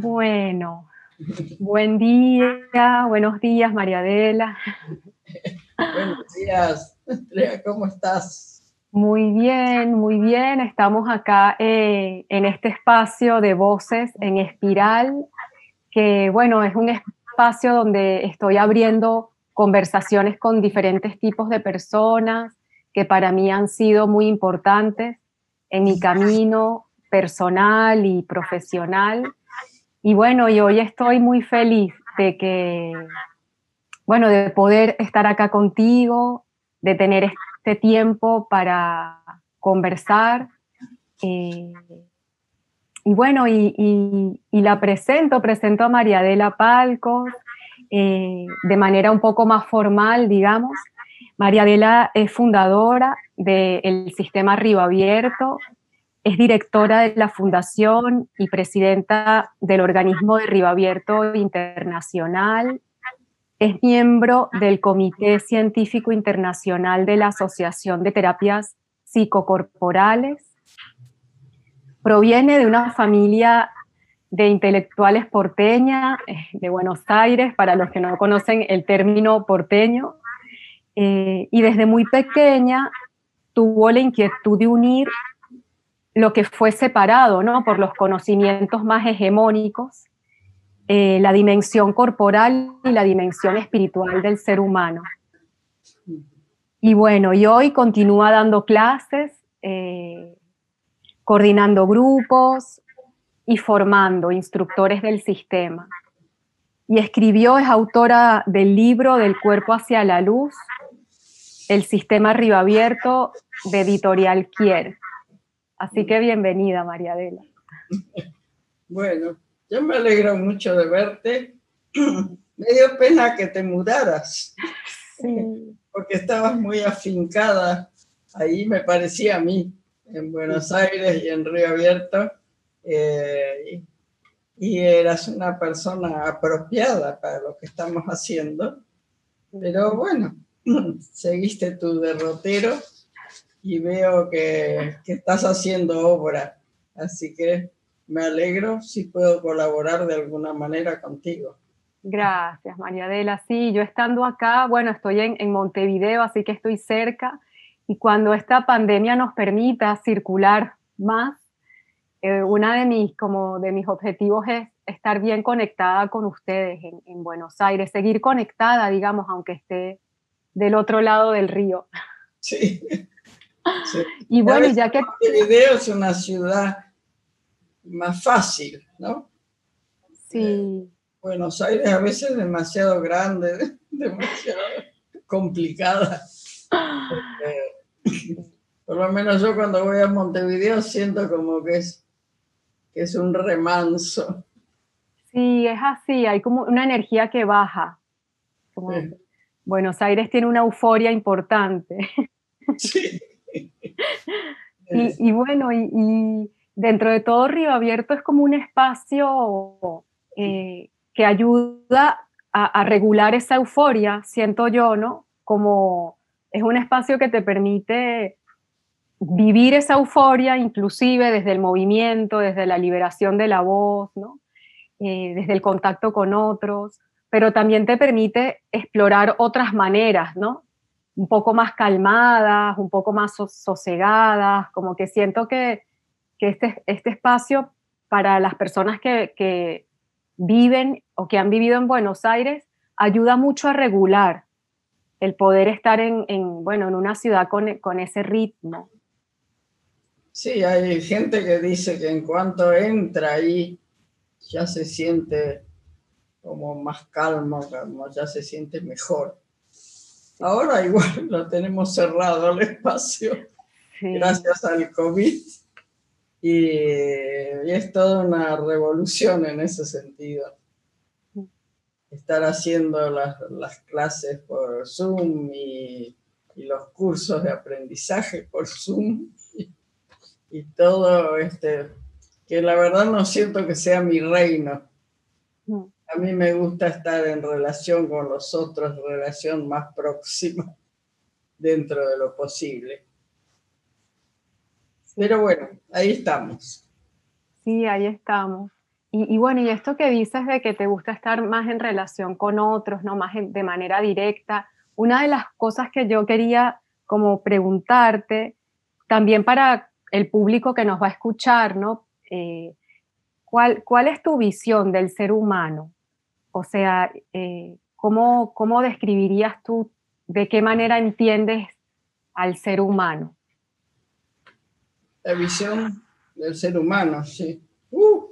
Bueno, buen día, buenos días, María Adela. Buenos días, Andrea, ¿cómo estás? Muy bien, muy bien. Estamos acá eh, en este espacio de voces en espiral, que bueno, es un espacio donde estoy abriendo conversaciones con diferentes tipos de personas que para mí han sido muy importantes en mi camino personal y profesional. Y bueno, y hoy estoy muy feliz de que, bueno, de poder estar acá contigo, de tener este tiempo para conversar. Eh, y bueno, y, la presento, presento a María Adela Palcos eh, de manera un poco más formal, digamos. María Adela es fundadora del sistema Río Abierto, es directora de la Fundación y presidenta del organismo de Río Abierto Internacional. Es miembro del Comité Científico Internacional de la Asociación de Terapias Psicocorporales. Proviene de una familia de intelectuales porteña eh, de Buenos Aires, para los que no conocen el término porteño, eh, y desde muy pequeña tuvo la inquietud de unir lo que fue separado ¿no? por los conocimientos más hegemónicos, eh, la dimensión corporal y la dimensión espiritual del ser humano. Y bueno, y hoy continúa dando clases, eh, coordinando grupos y formando instructores del sistema. Y escribió, es autora del libro Del cuerpo hacia la luz, el sistema Río Abierto de Editorial Kier. Así que bienvenida, María Adela. Bueno, yo me alegro mucho de verte. Me dio pena que te mudaras, porque estabas muy afincada ahí, me parecía a mí, en Buenos Aires y en Río Abierto, eh, y eras una persona apropiada para lo que estamos haciendo. Pero bueno, seguiste tu derrotero y veo que, estás haciendo obra. Así que me alegro si puedo colaborar de alguna manera contigo. Gracias, María Adela. Sí, yo estando acá, bueno, estoy en, Montevideo, así que estoy cerca. Y cuando esta pandemia nos permita circular más, eh, uno de mis, como de mis objetivos es estar bien conectada con ustedes en, en Buenos Aires, seguir conectada, digamos, aunque esté del otro lado del río. Sí. Y bueno, ya que... Montevideo es una ciudad más fácil, ¿no? Sí. Eh, Buenos Aires a veces es demasiado grande, demasiado complicada. por lo menos yo cuando voy a Montevideo siento como que es, que es un remanso. Sí, es así, hay como una energía que baja. Buenos Aires tiene una euforia importante. Sí. Y, bueno, y, dentro de todo Río Abierto es como un espacio eh, que ayuda a, regular esa euforia, siento yo, ¿no? Como es un espacio que te permite vivir esa euforia, inclusive desde el movimiento, desde la liberación de la voz, ¿no? Eh, desde el contacto con otros, pero también te permite explorar otras maneras, ¿no? Un poco más calmadas, un poco más sosegadas, como que siento que, este, este espacio para las personas que, viven o que han vivido en Buenos Aires ayuda mucho a regular el poder estar en, bueno, en una ciudad con, con, ese ritmo. Sí, hay gente que dice que en cuanto entra ahí ya se siente como más calmo, como ya se siente mejor. Ahora igual lo tenemos cerrado el espacio gracias al COVID. Y, es toda una revolución en ese sentido. Estar haciendo las, clases por Zoom y, los cursos de aprendizaje por Zoom. Y, y todo este, que la verdad no siento que sea mi reino a mí me gusta estar en relación con los otros, relación más próxima dentro de lo posible. Pero bueno, ahí estamos. Sí, ahí estamos. Y, bueno, y esto que dices de que te gusta estar más en relación con otros, no más de manera directa, una de las cosas que yo quería como preguntarte, también para el público que nos va a escuchar, ¿no? Eh, ¿cuál, ¿Cuál es tu visión del ser humano? O sea, eh, ¿cómo, ¿cómo describirías tú, de qué manera entiendes al ser humano? La visión del ser humano, sí. Uh.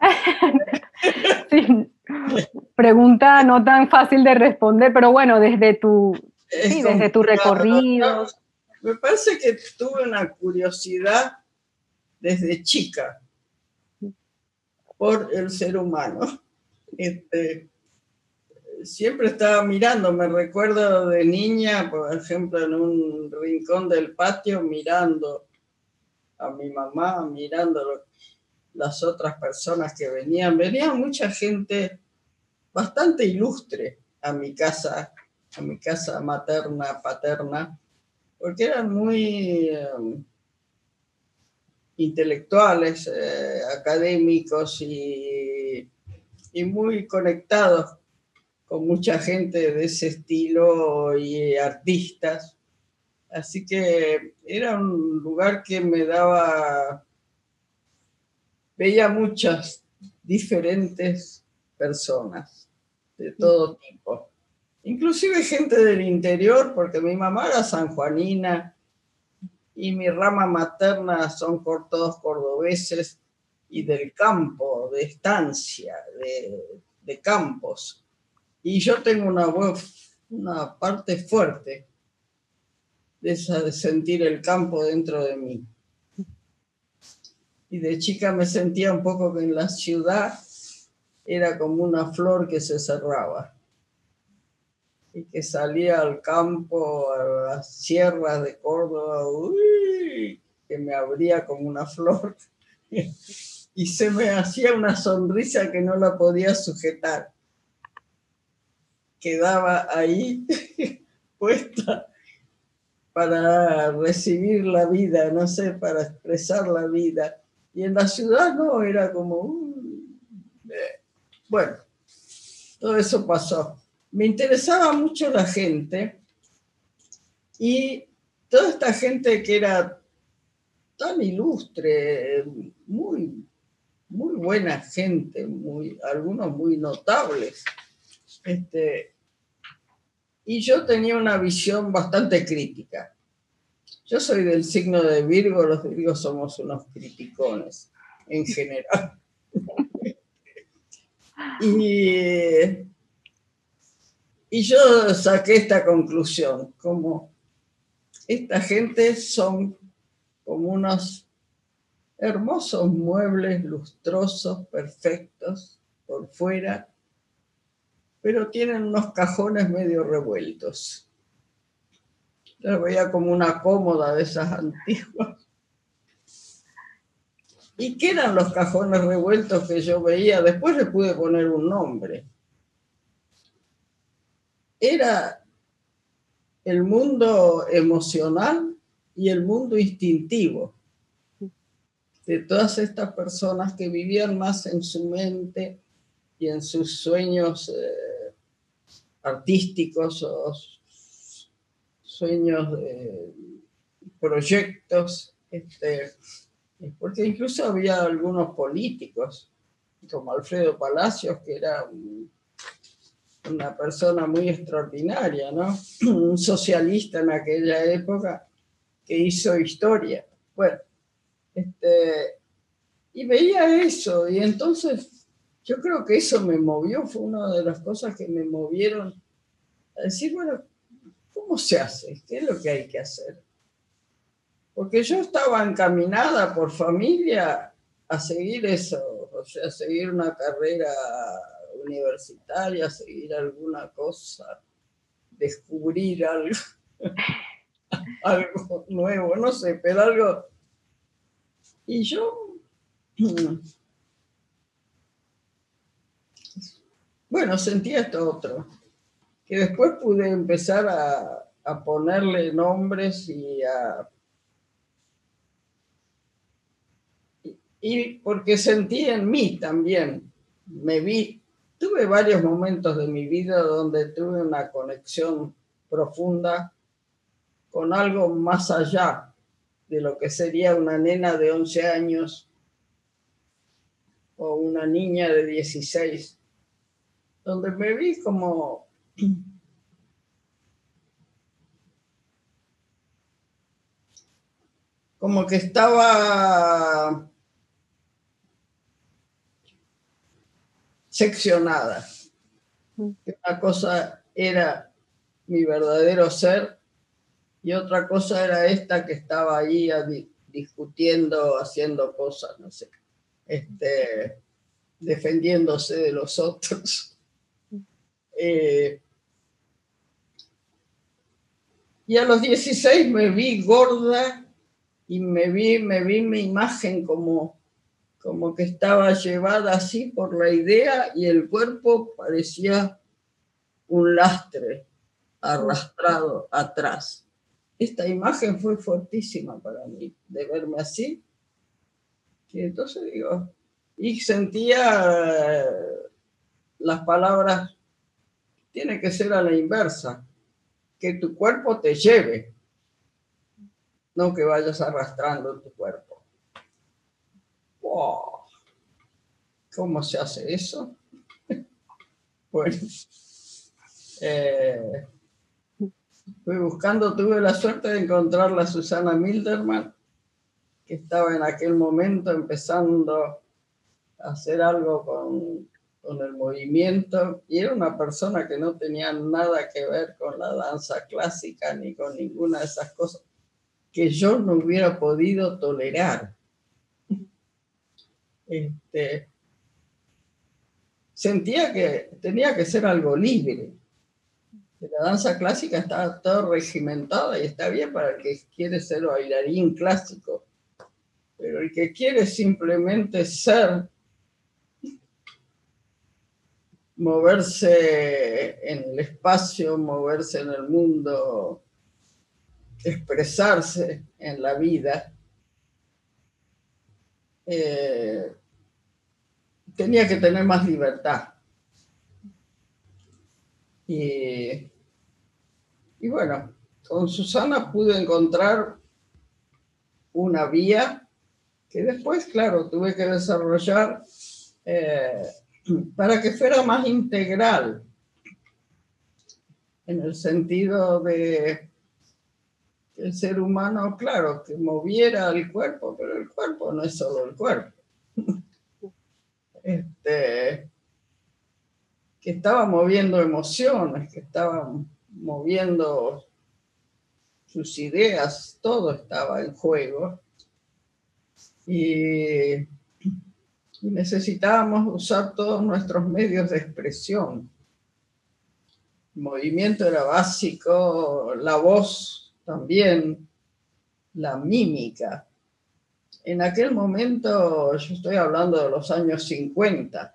Pregunta no tan fácil de responder, pero bueno, desde tu, desde tu recorrido. Me parece que tuve una curiosidad desde chica por el ser humano. Este, siempre estaba mirando, me recuerdo de niña, por ejemplo, en un rincón del patio mirando a mi mamá, mirando las otras personas que venían. Venía mucha gente bastante ilustre a mi casa, a mi casa materna, paterna, porque eran muy em, intelectuales, eh, académicos y, y muy conectados con mucha gente de ese estilo y artistas. Así que era un lugar que me daba, veía muchas diferentes personas de todo tipo, inclusive gente del interior, porque mi mamá era sanjuanina y mi rama materna son todos cordobeses y del campo, de estancia, de, de campos. Y yo tengo una, una parte fuerte de esa de sentir el campo dentro de mí. Y de chica me sentía un poco que en la ciudad era como una flor que se cerraba y que salía al campo, a las sierras de Córdoba, que me abría como una flor y se me hacía una sonrisa que no la podía sujetar quedaba ahí puesta para recibir la vida, no sé, para expresar la vida. Y en la ciudad no, era como, uh, eh, bueno, todo eso pasó. Me interesaba mucho la gente y toda esta gente que era tan ilustre, muy, muy buena gente, muy, algunos muy notables. Este, y yo tenía una visión bastante crítica. Yo soy del signo de Virgo, los Virgos somos unos criticones en general. y, y yo saqué esta conclusión, como esta gente son como unos hermosos muebles lustrosos, perfectos por fuera, pero tienen unos cajones medio revueltos. Yo veía como una cómoda de esas antiguas. ¿Y qué eran los cajones revueltos que yo veía? Después le pude poner un nombre. Era el mundo emocional y el mundo instintivo de todas estas personas que vivían más en su mente y en sus sueños eh, artísticos o sueños de proyectos, este, porque incluso había algunos políticos, como Alfredo Palacios, que era una persona muy extraordinaria, ¿no? Un socialista en aquella época que hizo historia. Bueno, este, y veía eso, y entonces yo creo que eso me movió, fue una de las cosas que me movieron a decir, bueno, ¿cómo se hace? ¿Qué es lo que hay que hacer? Porque yo estaba encaminada por familia a seguir eso, o sea, a seguir una carrera universitaria, a seguir alguna cosa, descubrir algo, algo nuevo, no sé, pero algo. Y yo Bueno, sentía esto otro, que después pude empezar a, ponerle nombres y a, y porque sentí en mí también, me vi, tuve varios momentos de mi vida donde tuve una conexión profunda con algo más allá de lo que sería una nena de 11 años o una niña de 16, donde me vi como como que estaba seccionada. Mm. Una cosa era mi verdadero ser y otra cosa era esta que estaba ahí discutiendo, haciendo cosas, no sé, este, defendiéndose de los otros. Eh, y a los 16 me vi gorda y me vi, me vi mi imagen como como que estaba llevada así por la idea y el cuerpo parecía un lastre arrastrado atrás. Esta imagen fue fortísima para mí, de verme así. Y entonces digo, y sentía las palabras, tiene que ser a la inversa, que tu cuerpo te lleve, no que vayas arrastrando tu cuerpo. ¿Cómo se hace eso? bueno, eh, fui buscando, tuve la suerte de encontrar a Susana Milderman, que estaba en aquel momento empezando a hacer algo con, con el movimiento y era una persona que no tenía nada que ver con la danza clásica ni con ninguna de esas cosas que yo no hubiera podido tolerar. Este, sentía que tenía que ser algo libre. La danza clásica está todo regimentada y está bien para el que quiere ser bailarín clásico, pero el que quiere simplemente ser, moverse en el espacio, moverse en el mundo, expresarse en la vida, eh, tenía que tener más libertad. Y, bueno, con Susana pude encontrar una vía que después, claro, tuve que desarrollar eh, para que fuera más integral, en el sentido de que el ser humano, claro, que moviera el cuerpo, pero el cuerpo no es solo el cuerpo. Este, que estaba moviendo emociones, que estaba moviendo sus ideas, todo estaba en juego. Y, necesitábamos usar todos nuestros medios de expresión. El movimiento era básico, la voz también, la mímica en aquel momento, yo estoy hablando de los años 50,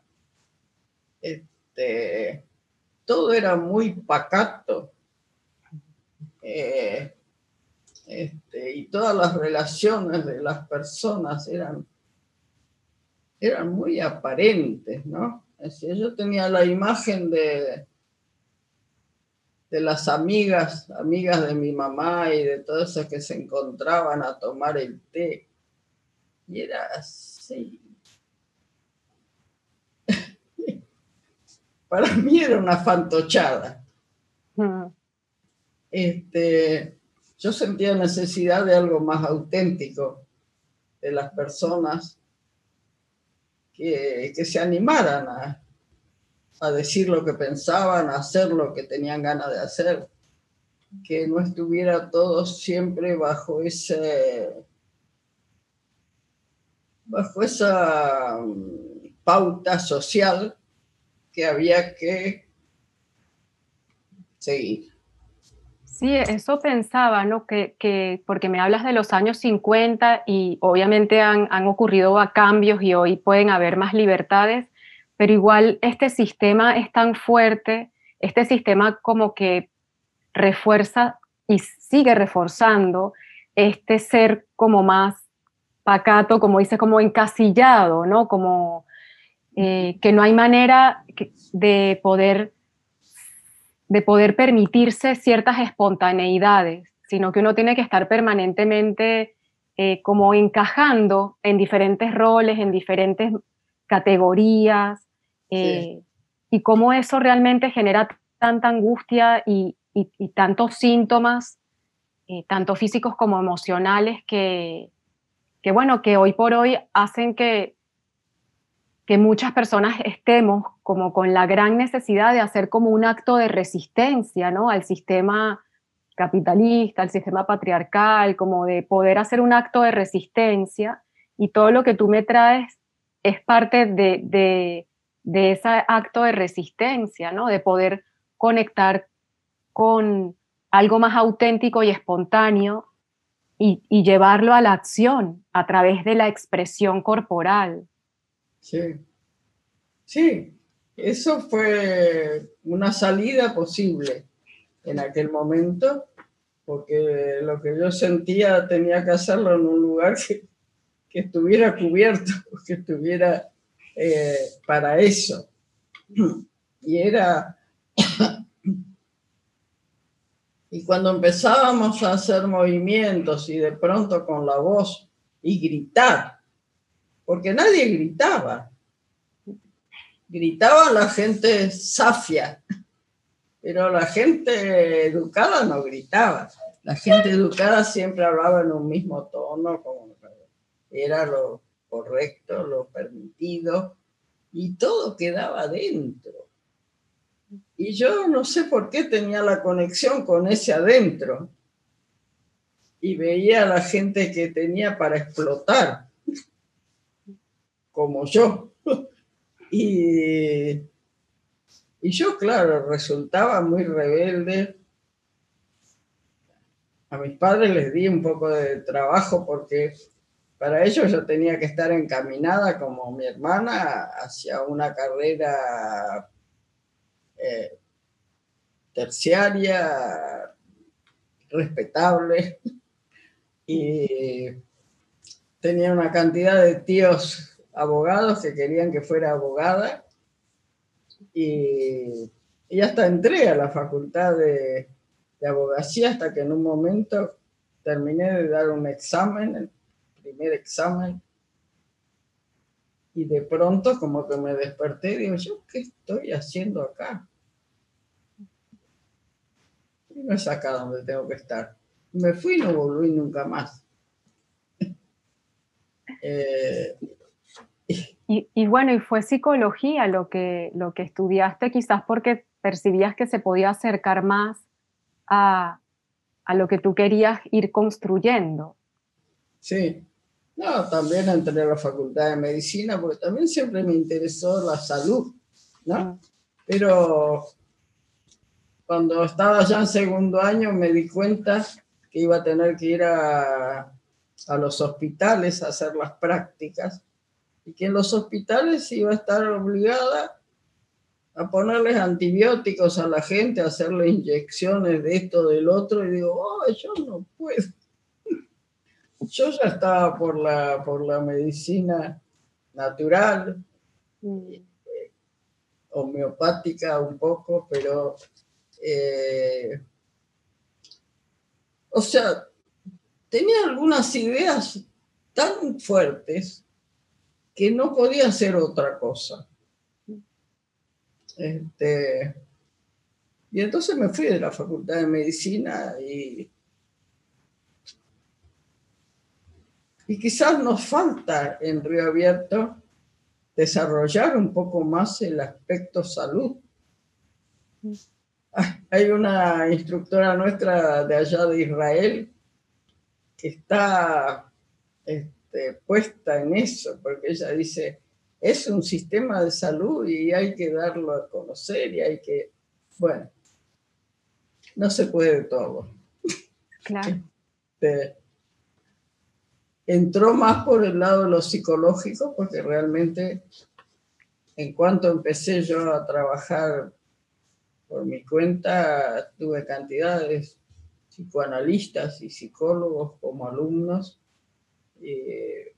este, todo era muy pacato. Eh, este, y todas las relaciones de las personas eran, eran muy aparentes, ¿no? yo tenía la imagen de, de las amigas, amigas de mi mamá y de todas esas que se encontraban a tomar el té y era así. Para mí era una fantochada. Este, yo sentía necesidad de algo más auténtico de las personas que, se animaran a, decir lo que pensaban, a hacer lo que tenían ganas de hacer, que no estuviera todo siempre bajo ese bajo esa mm, pauta social que había que seguir. Sí, eso pensaba, ¿no? Que, porque me hablas de los años 50 y obviamente han, han ocurrido cambios y hoy pueden haber más libertades, pero igual este sistema es tan fuerte, este sistema como que refuerza y sigue reforzando este ser como más pacato, como dice, como encasillado, ¿no? Como eh, que no hay manera de poder, de poder permitirse ciertas espontaneidades, sino que uno tiene que estar permanentemente eh, como encajando en diferentes roles, en diferentes categorías, eh, y cómo eso realmente genera tanta angustia y, tantos síntomas, tanto físicos como emocionales, que, que, bueno, que hoy por hoy hacen que que muchas personas estemos como con la gran necesidad de hacer como un acto de resistencia, ¿no? Al sistema capitalista, al sistema patriarcal, como de poder hacer un acto de resistencia y todo lo que tú me traes es parte de, de, de ese acto de resistencia, ¿no? De poder conectar con algo más auténtico y espontáneo y, y llevarlo a la acción a través de la expresión corporal. Sí, sí, eso fue una salida posible en aquel momento, porque lo que yo sentía tenía que hacerlo en un lugar que, estuviera cubierto, que estuviera eh, para eso. Y era... Y cuando empezábamos a hacer movimientos y de pronto con la voz y gritar, porque nadie gritaba. Gritaba la gente safia, pero la gente educada no gritaba. La gente educada siempre hablaba en un mismo tono, como era lo correcto, lo permitido, y todo quedaba dentro. Y yo no sé por qué tenía la conexión con ese adentro. Y veía a la gente que tenía para explotar como yo. y, y yo, claro, resultaba muy rebelde. A mis padres les di un poco de trabajo porque para ellos yo tenía que estar encaminada como mi hermana hacia una carrera eh, terciaria, respetable, y tenía una cantidad de tíos abogados que querían que fuera abogada y, y hasta entré a la facultad de, de, abogacía hasta que en un momento terminé de dar un examen, el primer examen, y de pronto como que me desperté y digo, ¿yo qué estoy haciendo acá? Y no es acá donde tengo que estar. Me fui y no volví nunca más. eh, y, bueno, y fue psicología lo que, lo que estudiaste, quizás porque percibías que se podía acercar más a, a lo que tú querías ir construyendo. Sí, no, también entré a la facultad de medicina porque también siempre me interesó la salud, ¿no? Mm. Pero cuando estaba ya en segundo año me di cuenta que iba a tener que ir a, a los hospitales a hacer las prácticas y que en los hospitales iba a estar obligada a ponerles antibióticos a la gente, a hacerle inyecciones de esto, del otro, y digo, oh, yo no puedo. Yo ya estaba por la, por la medicina natural, mm. homeopática un poco, pero, eh, o sea, tenía algunas ideas tan fuertes que no podía ser otra cosa. Este, y entonces me fui de la Facultad de Medicina y, y quizás nos falta en Río Abierto desarrollar un poco más el aspecto salud. Hay una instructora nuestra de allá de Israel que está este, puesta en eso, porque ella dice, es un sistema de salud y hay que darlo a conocer y hay que, bueno, no se puede todo. Claro. Este, entró más por el lado de lo psicológico, porque realmente en cuanto empecé yo a trabajar por mi cuenta, tuve cantidades psicoanalistas y psicólogos como alumnos eh,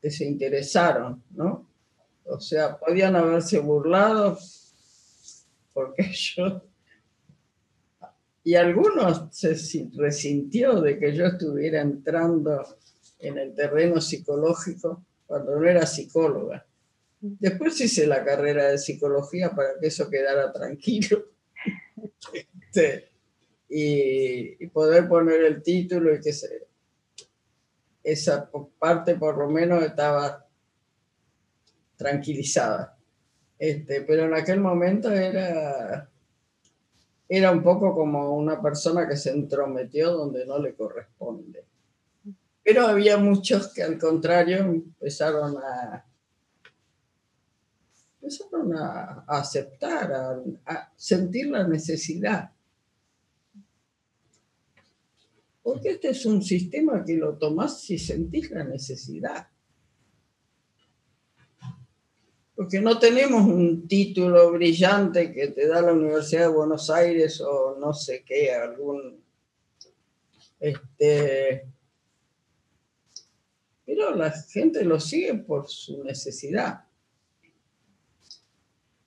que se interesaron, ¿no? O sea, podían haberse burlado porque yo... Y algunos se resintió de que yo estuviera entrando en el terreno psicológico cuando no era psicóloga. Después hice la carrera de psicología para que eso quedara tranquilo. Este, y, poder poner el título y que se, esa parte por lo menos estaba tranquilizada. Este, pero en aquel momento era, era un poco como una persona que se entrometió donde no le corresponde. Pero había muchos que al contrario empezaron a, empezaron a, aceptar, a sentir la necesidad Porque este es un sistema que lo tomás si sentís la necesidad. Porque no tenemos un título brillante que te da la Universidad de Buenos Aires o no sé qué, algún... Este, pero la gente lo sigue por su necesidad.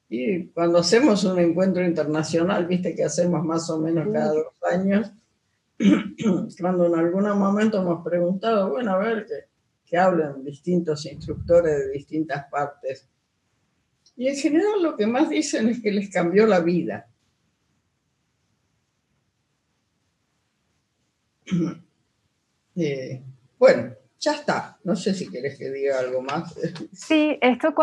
Y cuando hacemos un encuentro internacional, viste que hacemos más o menos cada dos años, cuando en algún momento hemos preguntado, bueno, a ver, que, que hablan distintos instructores de distintas partes. Y en general lo que más dicen es que les cambió la vida. Eh, bueno, ya está. No sé si quieres que diga algo más. Sí, esto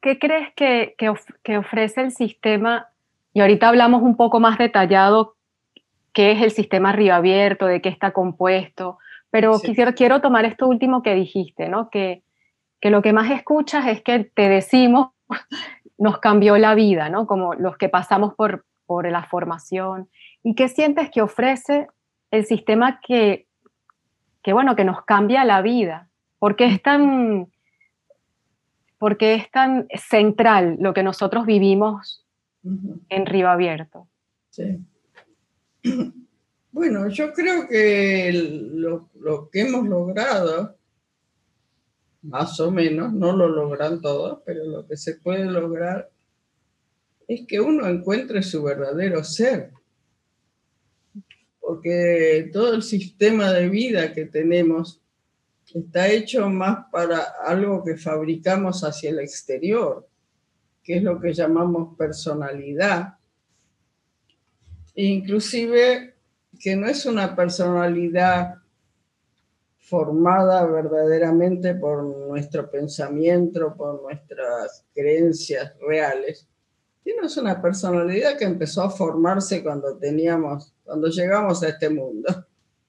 ¿qué crees que, que ofrece el sistema? Y ahorita hablamos un poco más detallado qué es el sistema río abierto, de qué está compuesto, pero quisiera, quiero tomar esto último que dijiste, ¿no? Que, que lo que más escuchas es que te decimos, nos cambió la vida, ¿no? Como los que pasamos por, por la formación. ¿Y qué sientes que ofrece el sistema que, que, bueno, que nos cambia la vida? ¿Por qué es tan, porque es tan central lo que nosotros vivimos en Río Abierto? Sí. Bueno, yo creo que lo, que hemos logrado, más o menos, no lo logran todos, pero lo que se puede lograr es que uno encuentre su verdadero ser. Porque todo el sistema de vida que tenemos está hecho más para algo que fabricamos hacia el exterior, que es lo que llamamos personalidad inclusive que no es una personalidad formada verdaderamente por nuestro pensamiento, por nuestras creencias reales, sino es una personalidad que empezó a formarse cuando teníamos, cuando llegamos a este mundo,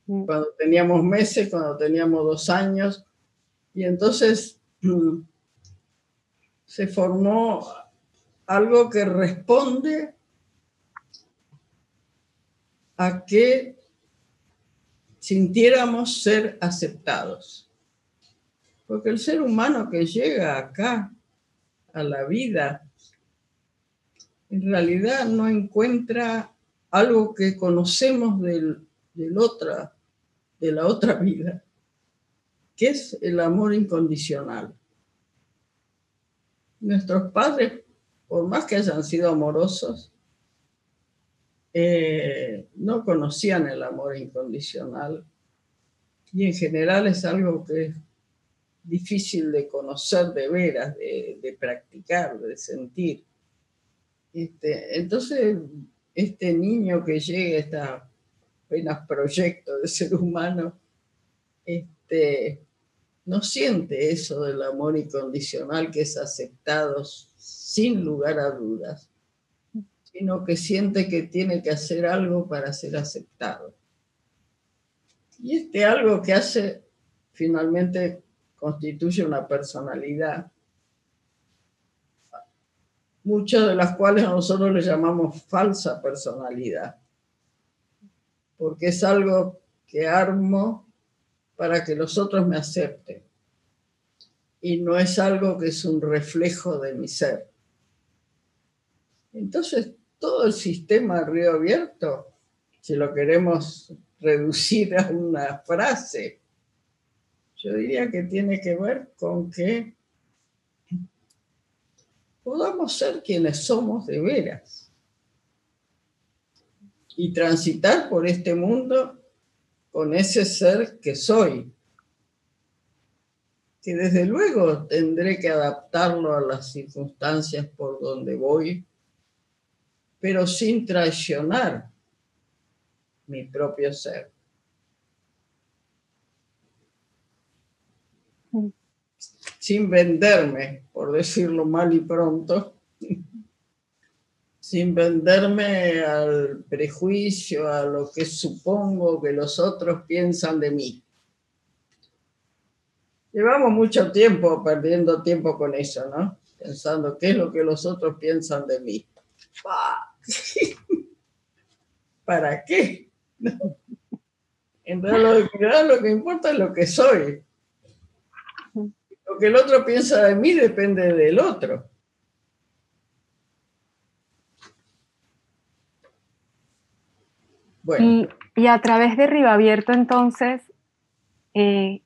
mm. cuando teníamos meses, cuando teníamos dos años, y entonces se formó algo que responde a que sintiéramos ser aceptados. Porque el ser humano que llega acá a la vida, en realidad no encuentra algo que conocemos del, otra, de la otra vida, que es el amor incondicional. Nuestros padres, por más que hayan sido amorosos, eh, no conocían el amor incondicional y en general es algo que es difícil de conocer de veras, de, practicar, de sentir. Este, entonces, este niño que llega este apenas proyecto de ser humano, este, no siente eso del amor incondicional que es aceptado sin lugar a dudas sino que siente que tiene que hacer algo para ser aceptado. Y este algo que hace finalmente constituye una personalidad, muchas de las cuales nosotros le llamamos falsa personalidad, porque es algo que armo para que los otros me acepten y no es algo que es un reflejo de mi ser. Entonces, todo el sistema Río Abierto, si lo queremos reducir a una frase, Yo diría que tiene que ver con que podamos ser quienes somos de veras y transitar por este mundo con ese ser que soy, que desde luego tendré que adaptarlo a las circunstancias por donde voy, pero sin traicionar mi propio ser. Sin venderme, por decirlo mal y pronto, sin venderme al prejuicio, a lo que supongo que los otros piensan de mí. Llevamos mucho tiempo perdiendo tiempo con eso, ¿no? Pensando qué es lo que los otros piensan de mí. ¿Para qué? En realidad lo que importa es lo que soy. Lo que el otro piensa de mí depende del otro. Y, a través de Río Abierto, entonces, eh,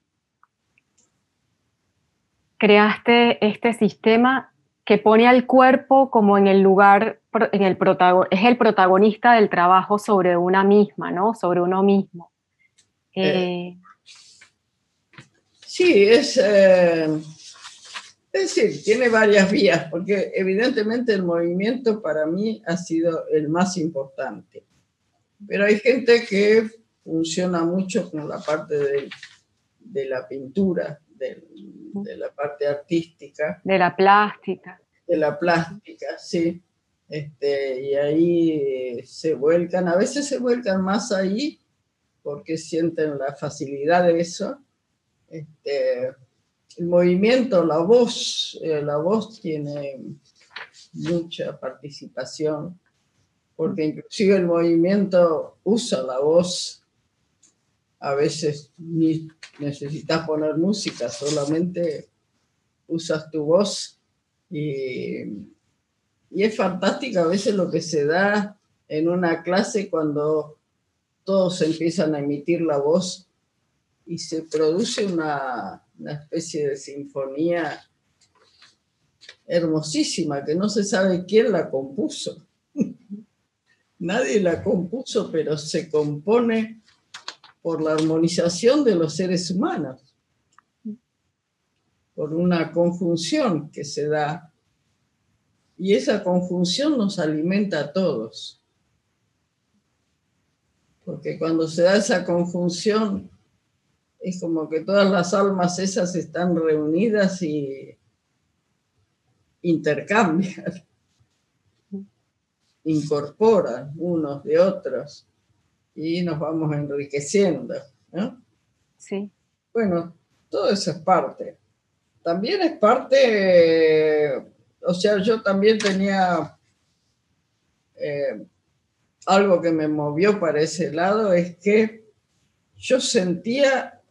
creaste este sistema que pone al cuerpo como en el lugar, en el es el protagonista del trabajo sobre una misma, ¿no? Sobre uno mismo. Eh, sí, es, eh, es decir, tiene varias vías, porque evidentemente el movimiento para mí ha sido el más importante. Pero hay gente que funciona mucho con la parte de, la pintura, de, la parte artística. De la plástica. De la plástica, sí. Este, y ahí se vuelcan, a veces se vuelcan más ahí porque sienten la facilidad de eso. Este, el movimiento, la voz, eh, la voz tiene mucha participación porque inclusive el movimiento usa la voz. A veces ni necesitas poner música, solamente usas tu voz y, y es fantástico a veces lo que se da en una clase cuando todos empiezan a emitir la voz y se produce una, una especie de sinfonía hermosísima que no se sabe quién la compuso. Nadie la compuso, pero se compone por la armonización de los seres humanos, por una conjunción que se da. Y esa conjunción nos alimenta a todos. Porque cuando se da esa conjunción, es como que todas las almas esas están reunidas y intercambian incorporan unos de otros y nos vamos enriqueciendo. ¿no? Sí. Bueno, todo eso es parte. También es parte, o sea, yo también tenía eh, algo que me movió para ese lado, es que yo sentía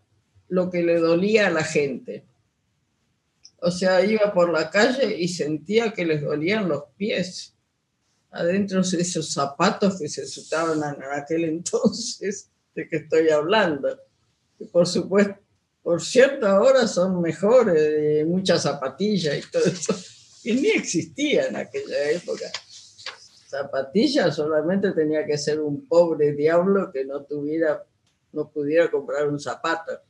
lo que le dolía a la gente. O sea, iba por la calle y sentía que les dolían los pies adentro de esos zapatos que se usaban en aquel entonces de que estoy hablando. por supuesto, por cierto, ahora son mejores, muchas zapatillas y todo eso, y ni existía en aquella época. Zapatillas solamente tenía que ser un pobre diablo que no tuviera, no pudiera comprar un zapato.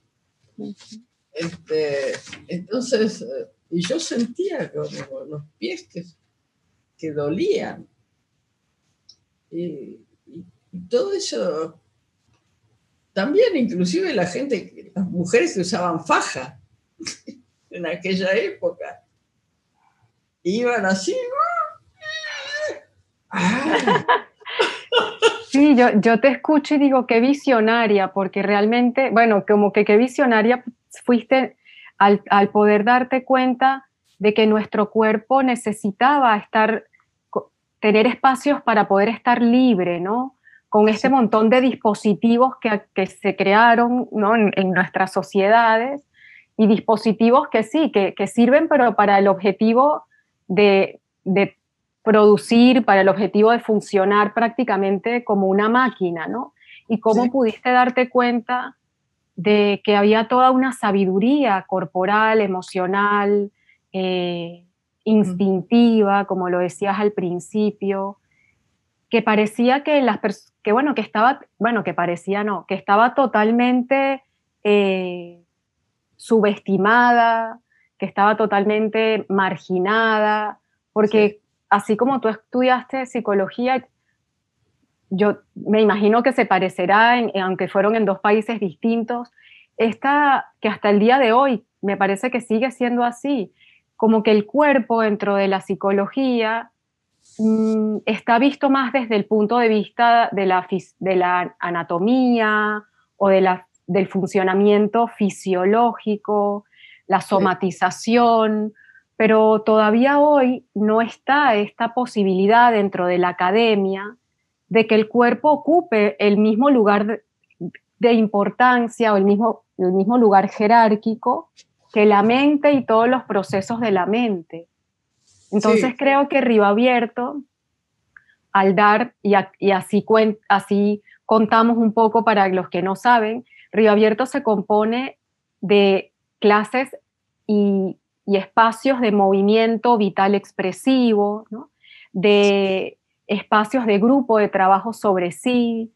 Este, entonces, eh, y yo sentía como los pies que, que dolían y, todo eso, también inclusive la gente, las mujeres que usaban faja en aquella época, iban así. Sí, yo, yo te escucho y digo, qué visionaria, porque realmente, bueno, como que qué visionaria fuiste al, al poder darte cuenta de que nuestro cuerpo necesitaba estar tener espacios para poder estar libre, ¿no? Con este montón de dispositivos que, que se crearon ¿no? en, nuestras sociedades y dispositivos que sí, que, que sirven, pero para el objetivo de, de, producir, para el objetivo de funcionar prácticamente como una máquina, ¿no? Y cómo pudiste darte cuenta de que había toda una sabiduría corporal, emocional, eh, instintiva, como lo decías al principio, que parecía que las que bueno, que estaba, bueno, que parecía no, que estaba totalmente eh, subestimada, que estaba totalmente marginada, porque así como tú estudiaste psicología, yo me imagino que se parecerá, aunque fueron en dos países distintos, esta que hasta el día de hoy me parece que sigue siendo así, como que el cuerpo dentro de la psicología mm, está visto más desde el punto de vista de la, de la anatomía o de la, del funcionamiento fisiológico, la somatización, pero todavía hoy no está esta posibilidad dentro de la academia de que el cuerpo ocupe el mismo lugar de, importancia o el mismo, el mismo lugar jerárquico que la mente y todos los procesos de la mente. Entonces creo que Río Abierto, al dar, y, así, así contamos un poco para los que no saben, Río Abierto se compone de clases y, espacios de movimiento vital expresivo, de espacios de grupo de trabajo sobre sí,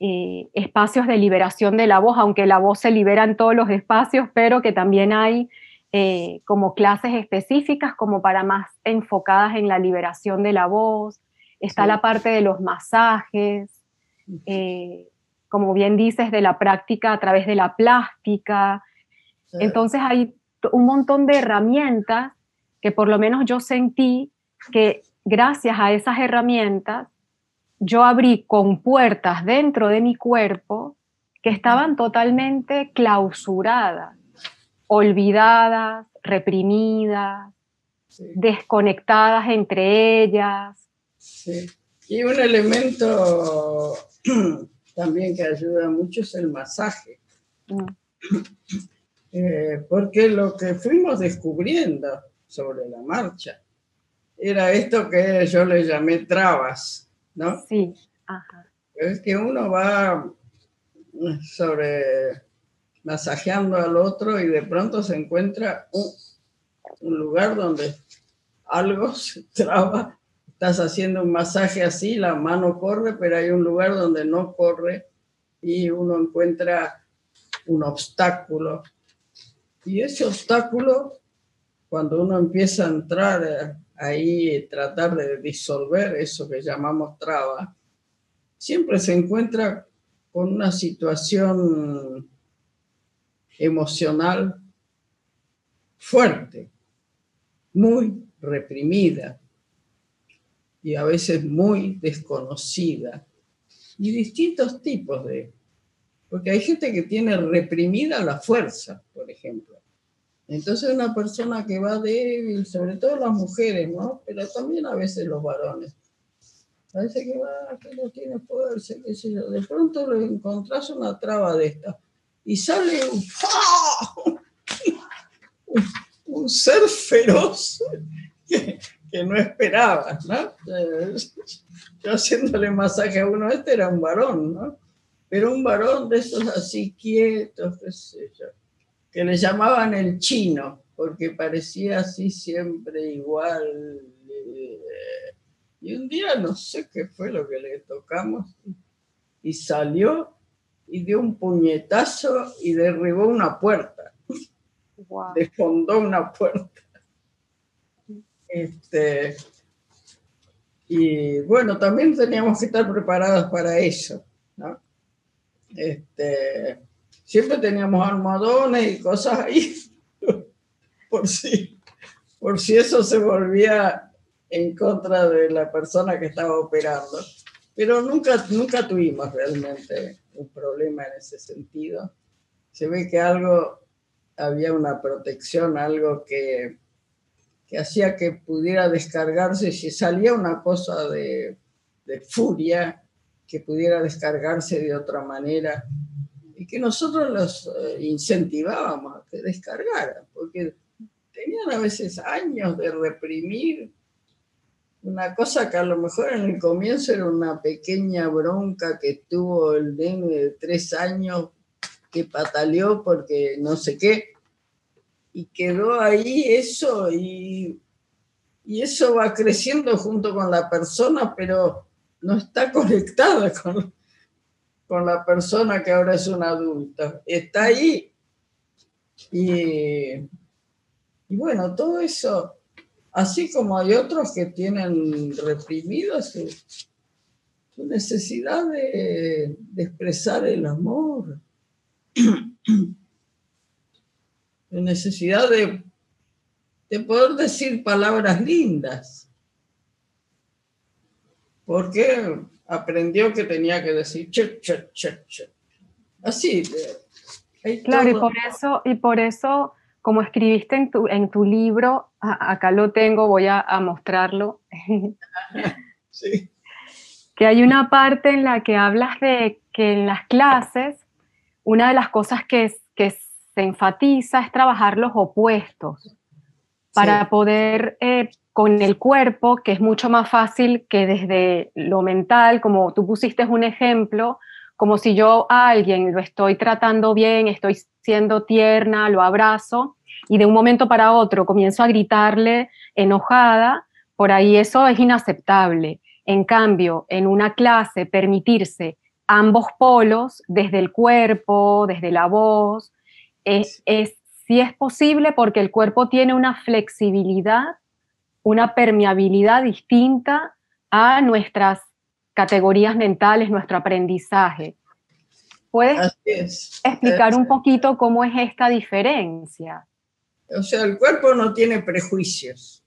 eh, espacios de liberación de la voz, aunque la voz se libera en todos los espacios, pero que también hay eh, como clases específicas como para más enfocadas en la liberación de la voz. Está la parte de los masajes, eh, como bien dices, de la práctica a través de la plástica. Entonces hay un montón de herramientas que por lo menos yo sentí que gracias a esas herramientas, yo abrí con puertas dentro de mi cuerpo que estaban totalmente clausuradas, olvidadas, reprimidas, desconectadas entre ellas. Y un elemento también que ayuda mucho es el masaje. Mm. Eh, porque lo que fuimos descubriendo sobre la marcha era esto que yo le llamé trabas, ¿no? Sí, Es que uno va sobre masajeando al otro y de pronto se encuentra un, un lugar donde algo se traba, estás haciendo un masaje así, la mano corre, pero hay un lugar donde no corre y uno encuentra un obstáculo. Y ese obstáculo, cuando uno empieza a entrar ahí tratar de disolver eso que llamamos traba, siempre se encuentra con una situación emocional fuerte, muy reprimida y a veces muy desconocida. Y distintos tipos de... Porque hay gente que tiene reprimida la fuerza, por ejemplo. Entonces una persona que va débil, sobre todo las mujeres, ¿no? Pero también a veces los varones. Parece que va, que no tiene fuerza, qué sé yo. De pronto le encontrás una traba de esta y sale un, un ser feroz que, que, no esperabas, ¿no? Yo haciéndole masaje a uno, este era un varón, ¿no? Pero un varón de esos así quietos, qué sé yo que le llamaban el chino, porque parecía así siempre igual. Y un día no sé qué fue lo que le tocamos, y salió y dio un puñetazo y derribó una puerta. Desfondó una puerta. Este, y bueno, también teníamos que estar preparados para eso. ¿no? Este, siempre teníamos almohadones y cosas ahí, por si, por si eso se volvía en contra de la persona que estaba operando. Pero nunca, nunca tuvimos realmente un problema en ese sentido. Se ve que algo, había una protección, algo que, que hacía que pudiera descargarse, si salía una cosa de, de furia, que pudiera descargarse de otra manera y que nosotros los eh, incentivábamos a que descargaran, porque tenían a veces años de reprimir una cosa que a lo mejor en el comienzo era una pequeña bronca que tuvo el nene de tres años que pataleó porque no sé qué. Y quedó ahí eso y, y eso va creciendo junto con la persona, pero no está conectada con, con la persona que ahora es una adulta. Está ahí. Y, y bueno, todo eso, así como hay otros que tienen reprimido su, su necesidad de, de expresar el amor, la necesidad de, de poder decir palabras lindas. Porque aprendió que tenía que decir che, che, che, che. Así. Claro, y por eso, y por eso, como escribiste en tu, en tu libro, acá lo tengo, voy a, a mostrarlo. sí. Que hay una parte en la que hablas de que en las clases, una de las cosas que, que se enfatiza es trabajar los opuestos para sí. poder eh, con el cuerpo, que es mucho más fácil que desde lo mental, como tú pusiste un ejemplo, como si yo a alguien lo estoy tratando bien, estoy siendo tierna, lo abrazo, y de un momento para otro comienzo a gritarle enojada, por ahí eso es inaceptable. En cambio, en una clase, permitirse ambos polos, desde el cuerpo, desde la voz, es, es, sí es posible porque el cuerpo tiene una flexibilidad una permeabilidad distinta a nuestras categorías mentales, nuestro aprendizaje. ¿Puedes explicar un poquito cómo es esta diferencia? O sea, el cuerpo no tiene prejuicios.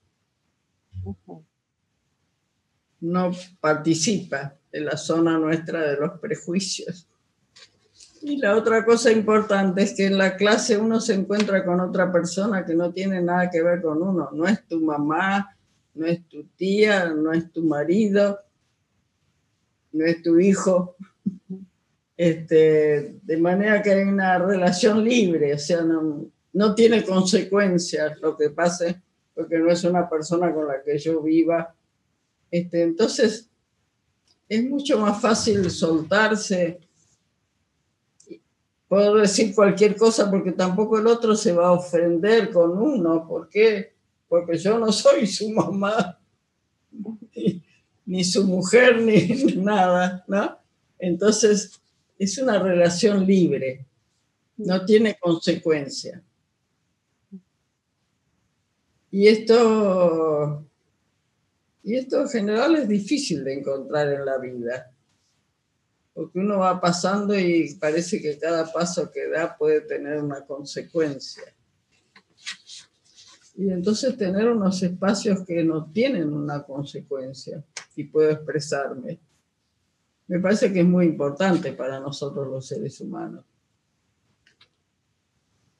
Uh -huh. No participa en la zona nuestra de los prejuicios. Y la otra cosa importante es que en la clase uno se encuentra con otra persona que no tiene nada que ver con uno. No es tu mamá, no es tu tía, no es tu marido, no es tu hijo. Este, de manera que hay una relación libre, o sea, no, no tiene consecuencias lo que pase, porque no es una persona con la que yo viva. Este, entonces, es mucho más fácil soltarse puedo decir cualquier cosa porque tampoco el otro se va a ofender con uno. ¿Por qué? Porque yo no soy su mamá, ni, ni su mujer, ni nada, ¿no? Entonces, es una relación libre, no tiene consecuencia. Y esto, y esto en general es difícil de encontrar en la vida porque uno va pasando y parece que cada paso que da puede tener una consecuencia. Y entonces tener unos espacios que no tienen una consecuencia y puedo expresarme, me parece que es muy importante para nosotros los seres humanos.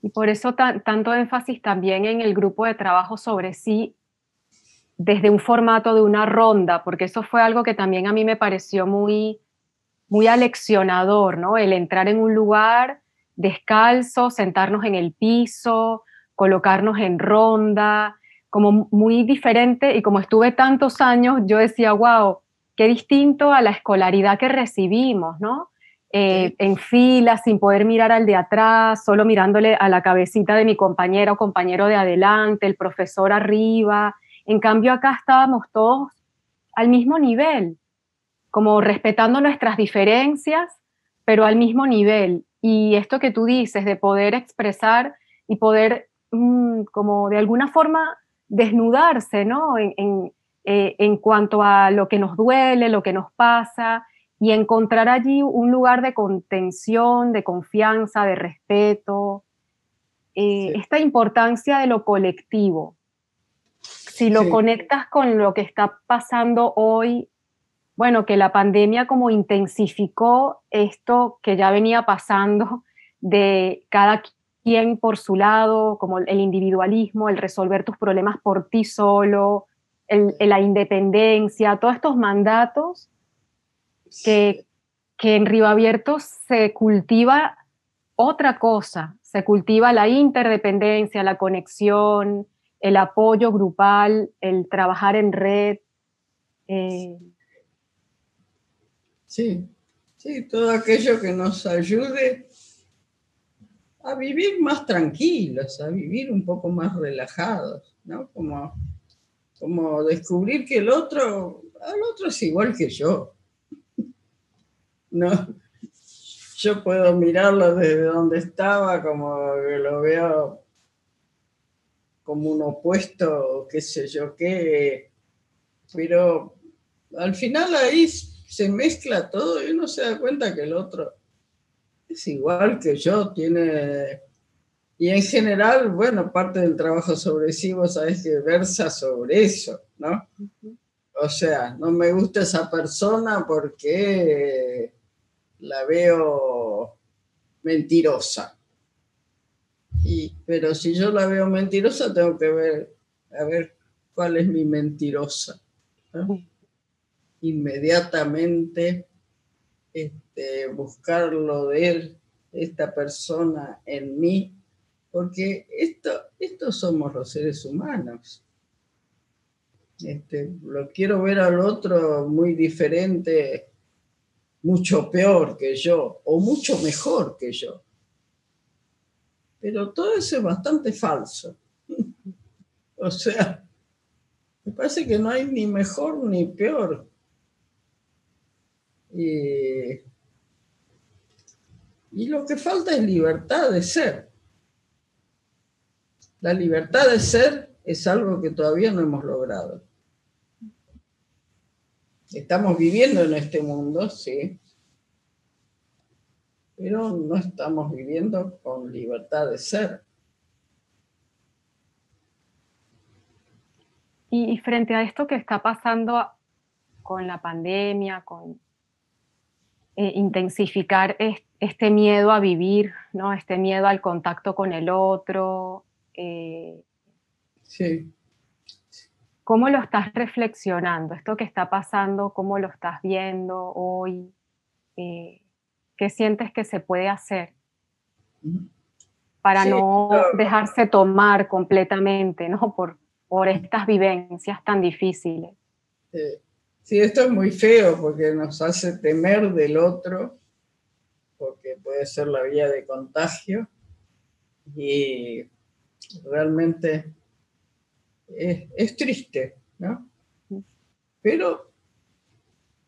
Y por eso tanto énfasis también en el grupo de trabajo sobre sí desde un formato de una ronda, porque eso fue algo que también a mí me pareció muy muy aleccionador, ¿no? El entrar en un lugar descalzo, sentarnos en el piso, colocarnos en ronda, como muy diferente y como estuve tantos años, yo decía, wow, qué distinto a la escolaridad que recibimos, ¿no? Eh, en fila, sin poder mirar al de atrás, solo mirándole a la cabecita de mi compañera o compañero de adelante, el profesor arriba. En cambio, acá estábamos todos al mismo nivel como respetando nuestras diferencias, pero al mismo nivel. Y esto que tú dices de poder expresar y poder mmm, como de alguna forma desnudarse, ¿no? En, en, eh, en, cuanto a lo que nos duele, lo que nos pasa, y encontrar allí un lugar de contención, de confianza, de respeto. Eh, sí. Esta importancia de lo colectivo. Si lo sí. conectas con lo que está pasando hoy bueno, que la pandemia como intensificó esto que ya venía pasando de cada quien por su lado, como el individualismo, el resolver tus problemas por ti solo, la independencia, todos estos mandatos que, que en Río Abierto se cultiva otra cosa, se cultiva la interdependencia, la conexión, el apoyo grupal, el trabajar en red. Eh, Sí, sí, todo aquello que nos ayude a vivir más tranquilos, a vivir un poco más relajados, ¿no? Como, como descubrir que el otro, el otro es igual que yo. No, yo puedo mirarlo desde donde estaba, como que lo veo como un opuesto, qué sé yo qué, pero al final ahí se mezcla todo y uno se da cuenta que el otro es igual que yo, tiene... Y en general, bueno, parte del trabajo sobre sí, vos sabés que versa sobre eso, ¿no? O sea, no me gusta esa persona porque la veo mentirosa. Y, pero si yo la veo mentirosa, tengo que ver, a ver cuál es mi mentirosa. Inmediatamente este, buscar lo de él, esta persona en mí, porque esto, estos somos los seres humanos. Este, lo quiero ver al otro muy diferente, mucho peor que yo, o mucho mejor que yo. Pero todo eso es bastante falso. o sea, me parece que no hay ni mejor ni peor. Y, lo que falta es libertad de ser. La libertad de ser es algo que todavía no hemos logrado. Estamos viviendo en este mundo, sí, pero no estamos viviendo con libertad de ser. Y, frente a esto que está pasando con la pandemia, con eh, intensificar este miedo a vivir, ¿no? Este miedo al contacto con el otro. Eh, sí. ¿Cómo lo estás reflexionando? Esto que está pasando, ¿cómo lo estás viendo hoy? Eh, ¿Qué sientes que se puede hacer para no dejarse tomar completamente, ¿no? Por, por estas vivencias tan difíciles. Sí, esto es muy feo porque nos hace temer del otro, porque puede ser la vía de contagio y realmente es, triste, ¿no? Pero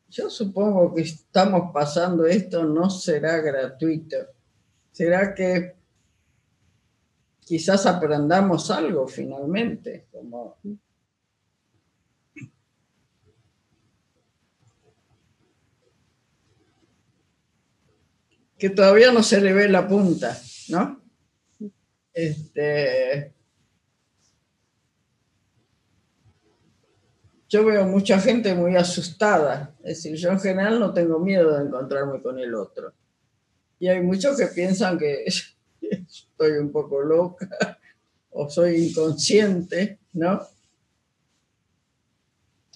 yo supongo que estamos pasando esto, no será gratuito. Será que quizás aprendamos algo finalmente, como que todavía no se le ve la punta, ¿no? Este, yo veo mucha gente muy asustada, es decir, yo en general no tengo miedo de encontrarme con el otro. Y hay muchos que piensan que estoy un poco loca o soy inconsciente, ¿no?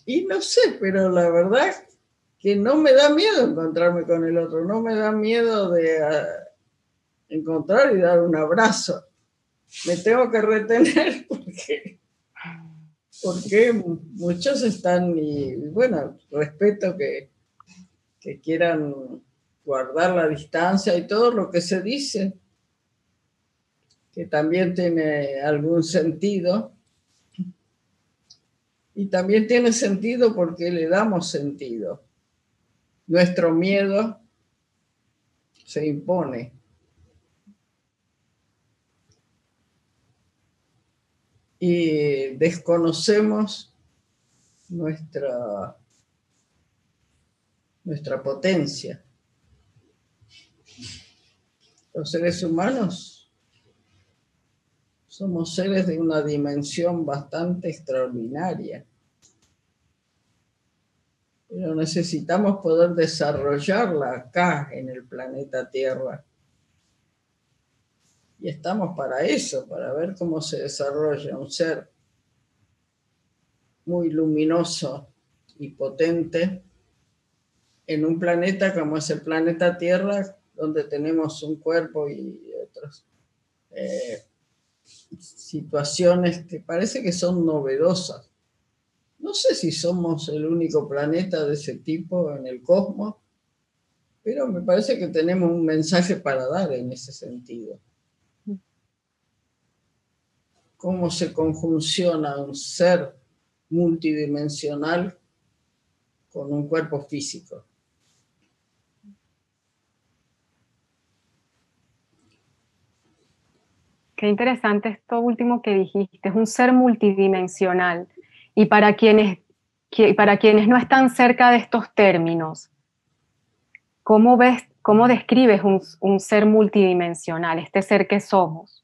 Y no sé, pero la verdad que no me da miedo encontrarme con el otro, no me da miedo de ah, encontrar y dar un abrazo. Me tengo que retener porque, porque muchos están, y bueno, respeto que, que quieran guardar la distancia y todo lo que se dice, que también tiene algún sentido. Y también tiene sentido porque le damos sentido nuestro miedo se impone. Y desconocemos nuestra, nuestra potencia. Los seres humanos somos seres de una dimensión bastante extraordinaria pero necesitamos poder desarrollarla acá en el planeta Tierra. Y estamos para eso, para ver cómo se desarrolla un ser muy luminoso y potente en un planeta como es el planeta Tierra, donde tenemos un cuerpo y otras eh, situaciones que parece que son novedosas no sé si somos el único planeta de ese tipo en el cosmos, pero me parece que tenemos un mensaje para dar en ese sentido. cómo se conjunciona un ser multidimensional con un cuerpo físico. Qué interesante esto último que dijiste, es un ser multidimensional. Y para quienes, para quienes no están cerca de estos términos, ¿cómo ves, cómo describes un, ser multidimensional, este ser que somos?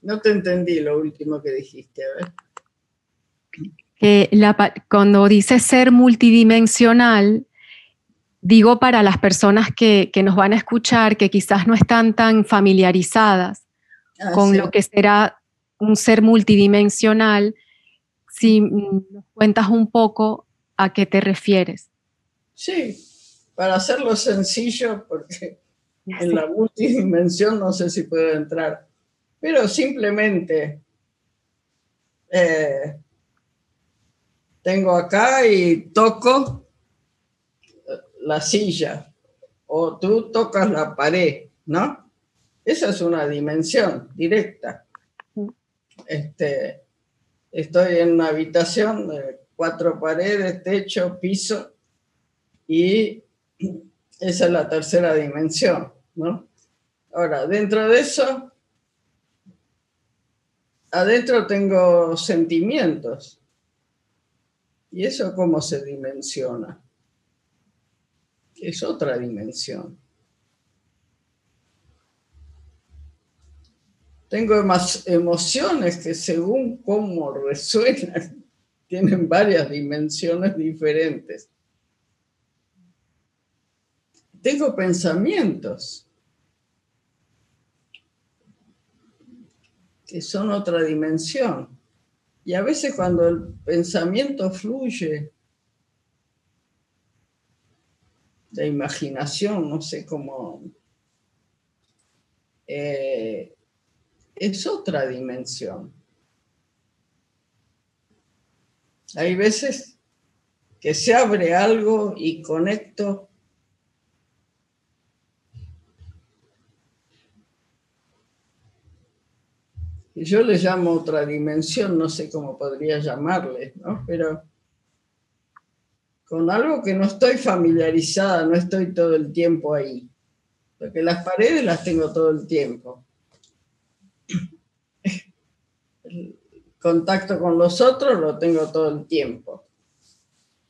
No te entendí lo último que dijiste, a ver cuando dice ser multidimensional, digo para las personas que, nos van a escuchar, que quizás no están tan familiarizadas ah, con lo que será un ser multidimensional, si nos cuentas un poco a qué te refieres. Sí, para hacerlo sencillo, porque en la multidimensión no sé si puedo entrar, pero simplemente eh, tengo acá y toco la silla o tú tocas la pared, ¿no? Esa es una dimensión directa. Este, estoy en una habitación de cuatro paredes, techo, piso y esa es la tercera dimensión, ¿no? Ahora, dentro de eso, adentro tengo sentimientos ¿Y eso cómo se dimensiona? Es otra dimensión. Tengo más emociones que según cómo resuenan, tienen varias dimensiones diferentes. Tengo pensamientos que son otra dimensión. Y a veces cuando el pensamiento fluye de imaginación, no sé cómo, eh, es otra dimensión. Hay veces que se abre algo y conecto yo le llamo otra dimensión, no sé cómo podría llamarle, ¿no? Pero con algo que no estoy familiarizada, no estoy todo el tiempo ahí. Porque las paredes las tengo todo el tiempo. El contacto con los otros lo tengo todo el tiempo.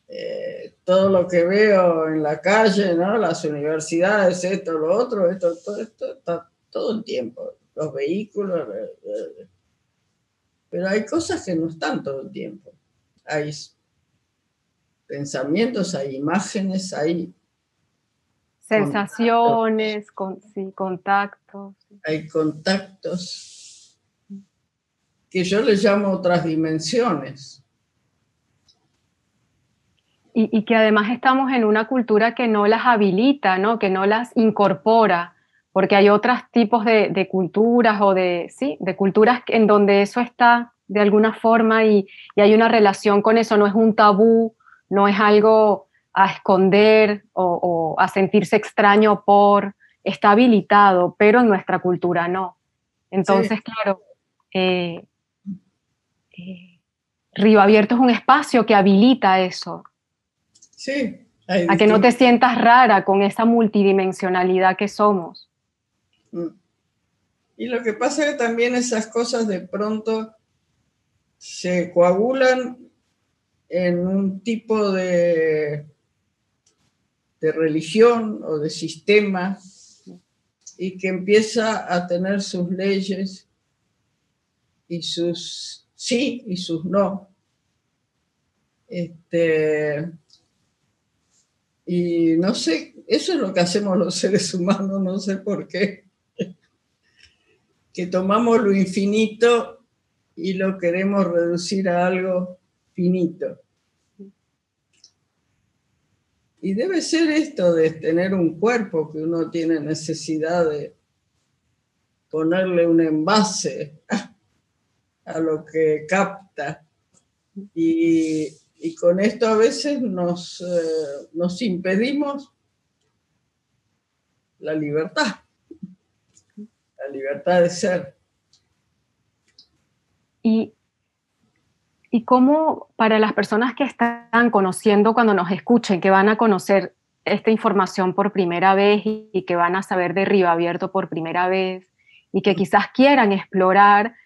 Eh, todo lo que veo en la calle, ¿no? Las universidades, esto, lo otro, esto, todo esto, está todo el tiempo los vehículos, eh, eh, pero hay cosas que no están todo el tiempo. Hay pensamientos, hay imágenes, hay sensaciones, con, sí, contactos. Hay contactos que yo les llamo otras dimensiones. Y, y, que además estamos en una cultura que no las habilita, ¿no? que no las incorpora porque hay otros tipos de, culturas o de, sí, de culturas en donde eso está de alguna forma y, hay una relación con eso, no es un tabú, no es algo a esconder o, a sentirse extraño por, está habilitado, pero en nuestra cultura no. Entonces, claro, eh, eh, Río Abierto es un espacio que habilita eso. Sí. A que no te sientas rara con esa multidimensionalidad que somos. Y lo que pasa es que también esas cosas de pronto se coagulan en un tipo de, de religión o de sistema y que empieza a tener sus leyes y sus sí y sus no. Este, y no sé, eso es lo que hacemos los seres humanos, no sé por qué que tomamos lo infinito y lo queremos reducir a algo finito. Y debe ser esto de tener un cuerpo que uno tiene necesidad de ponerle un envase a, lo que capta. Y, con esto a veces nos, eh, nos impedimos la libertad libertad de ser. Y, y cómo para las personas que están conociendo cuando nos escuchen, que van a conocer esta información por primera vez y, que van a saber de Río Abierto por primera vez y que quizás quieran explorar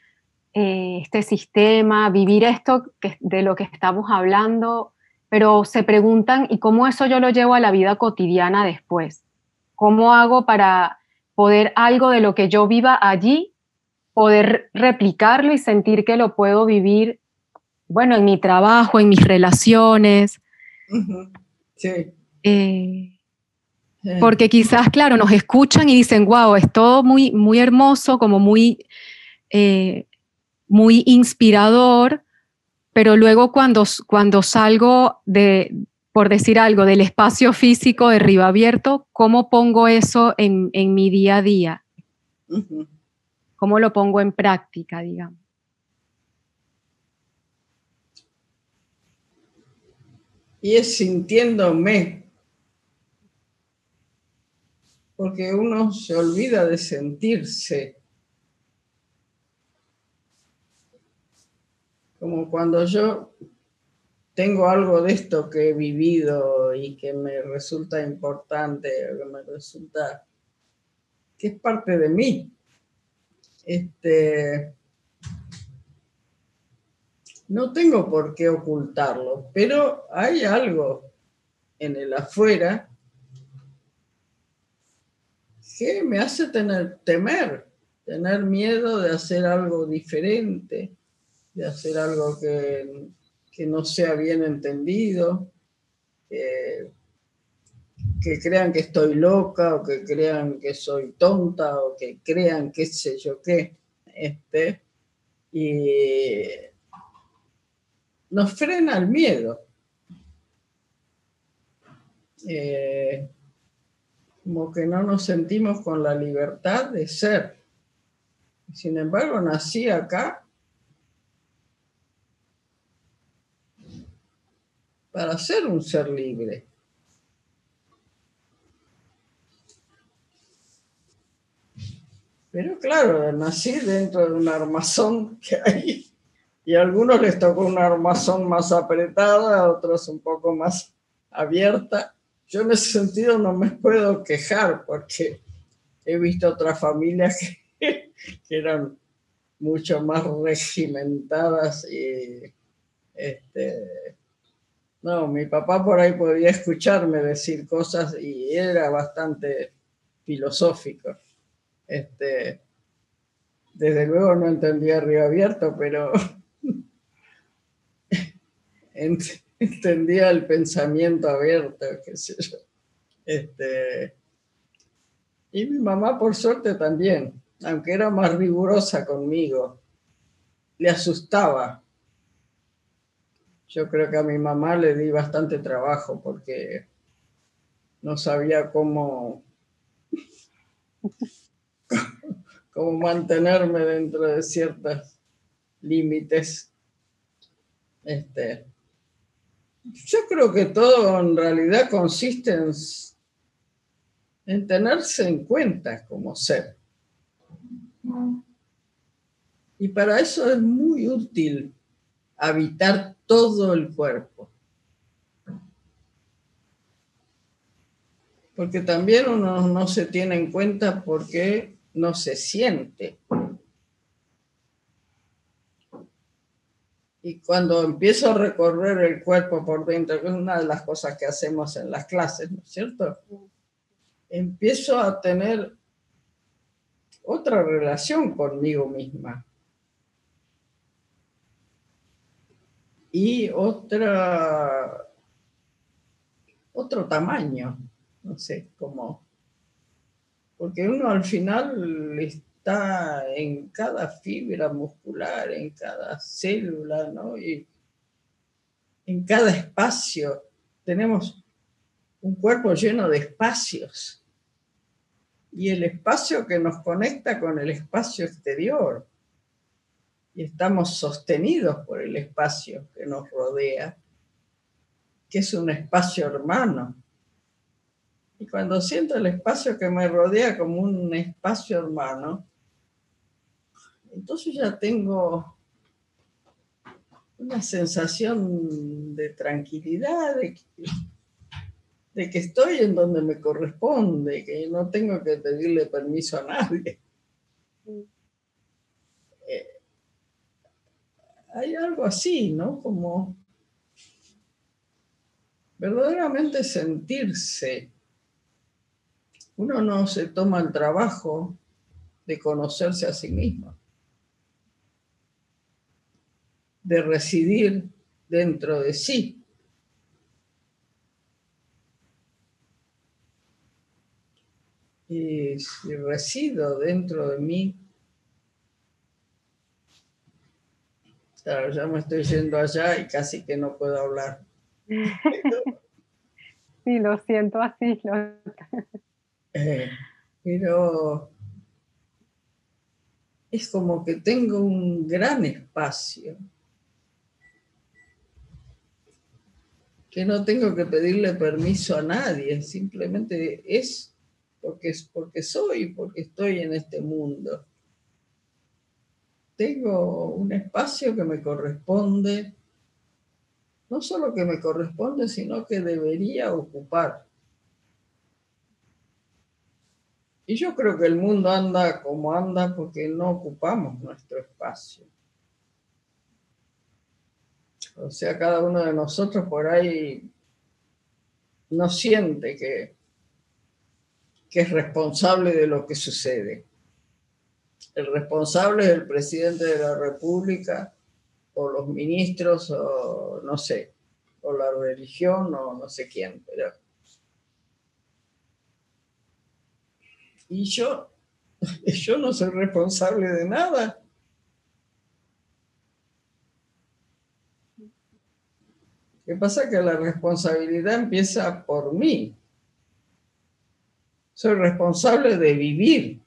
eh, este sistema, vivir esto que, de lo que estamos hablando, pero se preguntan, ¿y cómo eso yo lo llevo a la vida cotidiana después? ¿Cómo hago para poder algo de lo que yo viva allí, poder replicarlo y sentir que lo puedo vivir, bueno, en mi trabajo, en mis relaciones? Sí. Eh, porque quizás, claro, nos escuchan y dicen, wow, es todo muy, muy hermoso, como muy, eh, muy inspirador, pero luego cuando, cuando salgo de, por decir algo, del espacio físico de Río Abierto, ¿cómo pongo eso en, mi día a día? ¿Cómo lo pongo en práctica, digamos? Y es sintiéndome porque uno se olvida de sentirse. Como cuando yo tengo algo de esto que he vivido y que me resulta importante, que me resulta que es parte de mí. Este, no tengo por qué ocultarlo, pero hay algo en el afuera que me hace tener, temer, tener miedo de hacer algo diferente, de hacer algo que, no sea bien entendido, que crean que estoy loca o que crean que soy tonta o que crean qué sé yo qué. Este, y nos frena el miedo. Eh, como que no nos sentimos con la libertad de ser. Sin embargo, nací acá para ser un ser libre. Pero claro, nací dentro de un armazón que hay y a algunos les tocó un armazón más apretada, a otros un poco más abierta yo en ese sentido no me puedo quejar porque he visto otras familias que, eran mucho más regimentadas y este, no, mi papá por ahí podía escucharme decir cosas y era bastante filosófico. Este, desde luego no entendía Río Abierto, pero entendía el pensamiento abierto, qué sé yo. Este, y mi mamá, por suerte, también, aunque era más rigurosa conmigo, le asustaba. Yo creo que a mi mamá le di bastante trabajo porque no sabía cómo, cómo mantenerme dentro de ciertos límites. Este, yo creo que todo en realidad consiste en, tenerse en cuenta como ser. Y para eso es muy útil habitar todo el cuerpo. Porque también uno no se tiene en cuenta porque no se siente. Y cuando empiezo a recorrer el cuerpo por dentro, que es una de las cosas que hacemos en las clases, ¿no es cierto? Empiezo a tener otra relación conmigo misma. Y otra, otro tamaño, no sé, cómo. porque uno al final está en cada fibra muscular, en cada célula, ¿no? Y en cada espacio. Tenemos un cuerpo lleno de espacios. Y el espacio que nos conecta con el espacio exterior. Y estamos sostenidos por el espacio que nos rodea, que es un espacio hermano. Y cuando siento el espacio que me rodea como un espacio hermano, entonces ya tengo una sensación de tranquilidad, de que, estoy en donde me corresponde, que no tengo que pedirle permiso a nadie. Eh, hay algo así, ¿no? Como verdaderamente sentirse. Uno no se toma el trabajo de conocerse a sí mismo, de residir dentro de sí. Y si resido dentro de mí, claro, ya me estoy yendo allá y casi que no puedo hablar. Sí, lo siento así. Eh, pero es como que tengo un gran espacio que no tengo que pedirle permiso a nadie, simplemente es porque, es porque soy, porque estoy en este mundo. Tengo un espacio que me corresponde, no solo que me corresponde, sino que debería ocupar. Y yo creo que el mundo anda como anda porque no ocupamos nuestro espacio. O sea, cada uno de nosotros por ahí no siente que, que es responsable de lo que sucede. El responsable es el presidente de la República o los ministros o no sé, o la religión o no sé quién, pero Y yo, yo no soy responsable de nada. ¿Qué pasa? Que la responsabilidad empieza por mí. Soy responsable de vivir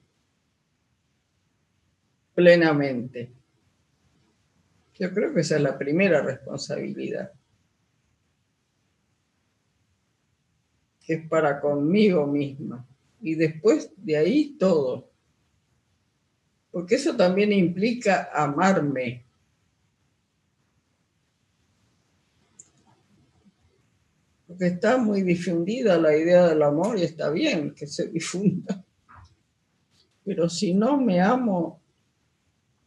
plenamente. Yo creo que esa es la primera responsabilidad. Es para conmigo misma y después de ahí todo. Porque eso también implica amarme. Porque está muy difundida la idea del amor y está bien que se difunda. Pero si no me amo,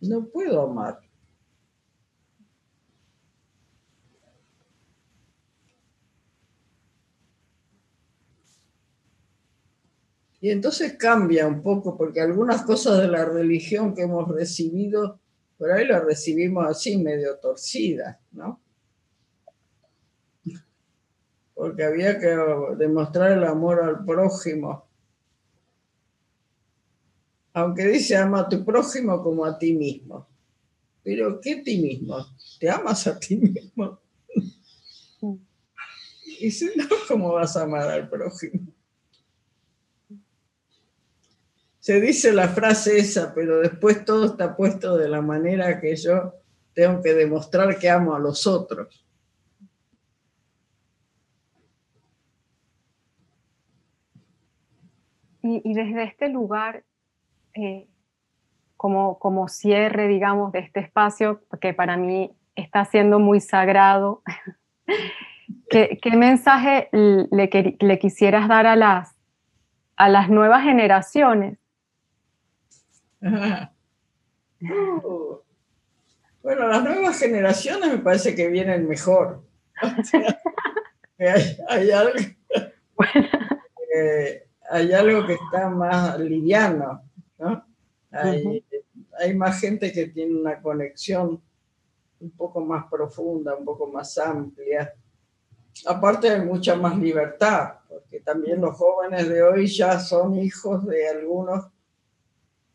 no puedo amar. Y entonces cambia un poco, porque algunas cosas de la religión que hemos recibido, por ahí las recibimos así, medio torcidas, ¿no? Porque había que demostrar el amor al prójimo. Aunque dice ama a tu prójimo como a ti mismo. Pero ¿qué ti mismo? ¿Te amas a ti mismo? Y si no, ¿cómo vas a amar al prójimo? se dice la frase esa, pero después todo está puesto de la manera que yo tengo que demostrar que amo a los otros. Y, desde este lugar, eh, como, como cierre, digamos, de este espacio, que para mí está siendo muy sagrado, ¿qué, mensaje le, le, quisieras dar a las, a las nuevas generaciones bueno, las nuevas generaciones me parece que vienen mejor. hay, algo, hay, algo, que está más liviano, Hay, hay más gente que tiene una conexión un poco más profunda, un poco más amplia. Aparte hay mucha más libertad, porque también los jóvenes de hoy ya son hijos de algunos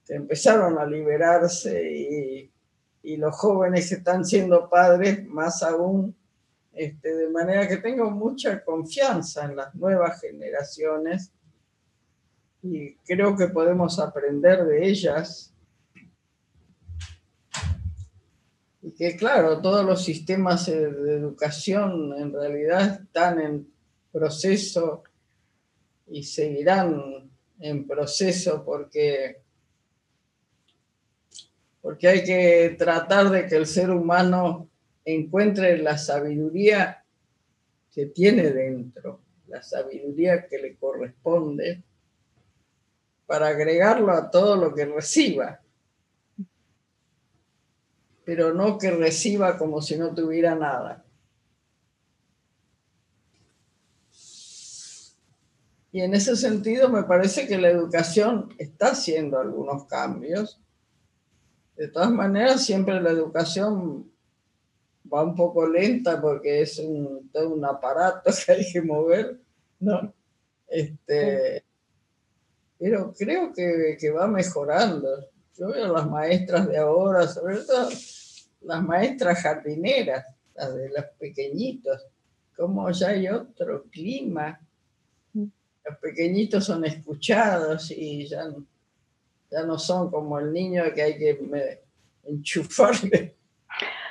empezaron a liberarse y, los jóvenes están siendo padres más aún, este, de manera que tengo mucha confianza en las nuevas generaciones y creo que podemos aprender de ellas. Y que claro, todos los sistemas de educación en realidad están en proceso y seguirán en proceso porque porque hay que tratar de que el ser humano encuentre la sabiduría que tiene dentro, la sabiduría que le corresponde, para agregarlo a todo lo que reciba, pero no que reciba como si no tuviera nada. Y en ese sentido me parece que la educación está haciendo algunos cambios. De todas maneras, siempre la educación va un poco lenta porque es todo un aparato que hay que mover, ¿no? Este, pero creo que, que va mejorando. Yo veo las maestras de ahora, sobre todo las maestras jardineras, las de los pequeñitos, como ya hay otro clima. Los pequeñitos son escuchados y ya, ya no son como el niño que hay que enchufarle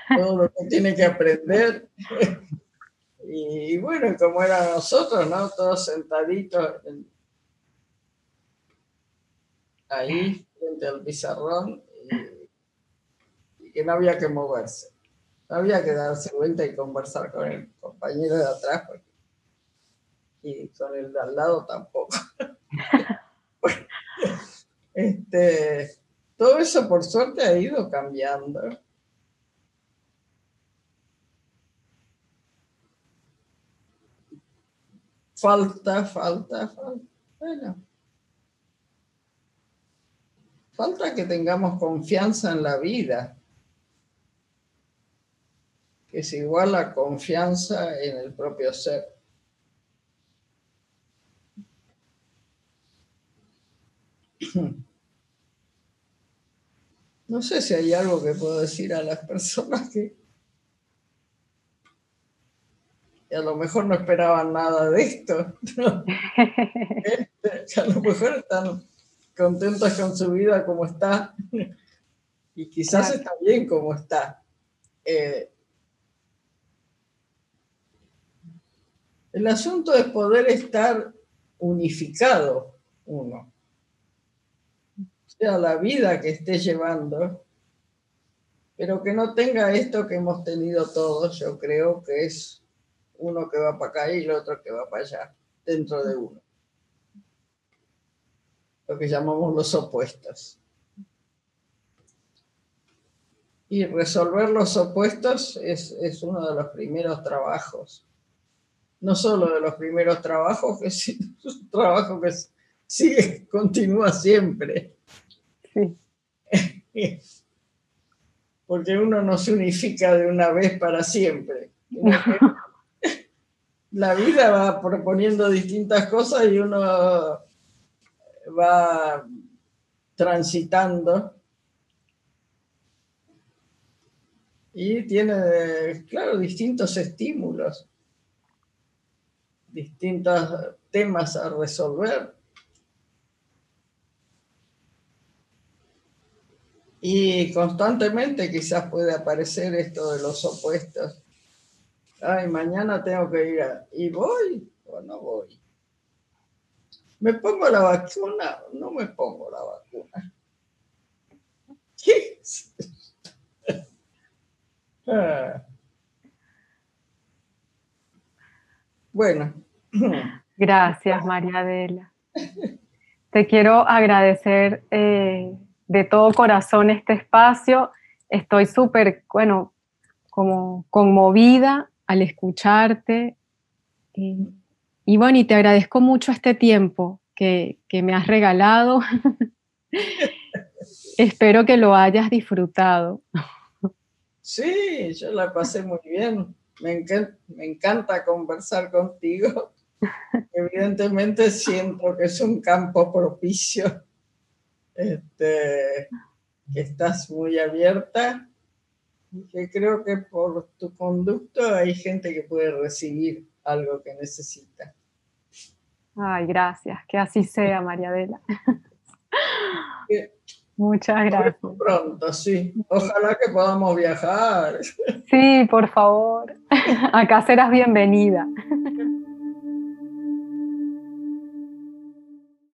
todo lo que tiene que aprender. Y, bueno, como eran nosotros, ¿no? Todos sentaditos ahí frente al pizarrón y, que no había que moverse. No había que darse vuelta y conversar con el compañero de atrás y con el de al lado tampoco. este, todo eso por suerte ha ido cambiando. Falta, falta, falta. Bueno. Falta que tengamos confianza en la vida, que es igual a confianza en el propio ser. No sé si hay algo que puedo decir a las personas que a lo mejor no esperaban nada de esto. Este, a lo mejor están contentos con su vida como está y quizás está bien como está. Eh, el asunto es poder estar unificado uno. O sea, la vida que esté llevando, pero que no tenga esto que hemos tenido todos, yo creo que es uno que va para acá y el otro que va para allá, dentro de uno. Lo que llamamos los opuestos. Y resolver los opuestos es, es uno de los primeros trabajos. No solo de los primeros trabajos, que es un trabajo que sigue, continúa siempre. Sí. Porque uno no se unifica de una vez para siempre la vida va proponiendo distintas cosas y uno va transitando y tiene, claro, distintos estímulos, distintos temas a resolver. Y constantemente quizás puede aparecer esto de los opuestos ay, mañana tengo que ir a... ¿Y voy o no voy? ¿Me pongo la vacuna o no me pongo la vacuna? ¿Qué? Ah. Bueno. Gracias, María Adela. Te quiero agradecer eh, de todo corazón este espacio. Estoy súper, bueno, como conmovida al escucharte. Bueno, y te agradezco mucho este tiempo que, me has regalado. Espero que lo hayas disfrutado. Sí, yo la pasé muy bien. Me, encanta conversar contigo. Evidentemente siento que es un campo propicio, este, que estás muy abierta que creo que por tu conducto hay gente que puede recibir algo que necesita. Ay, gracias, que así sea, María Adela. Muchas gracias. Pronto, sí. Ojalá que podamos viajar. Sí, por favor. Acá serás bienvenida.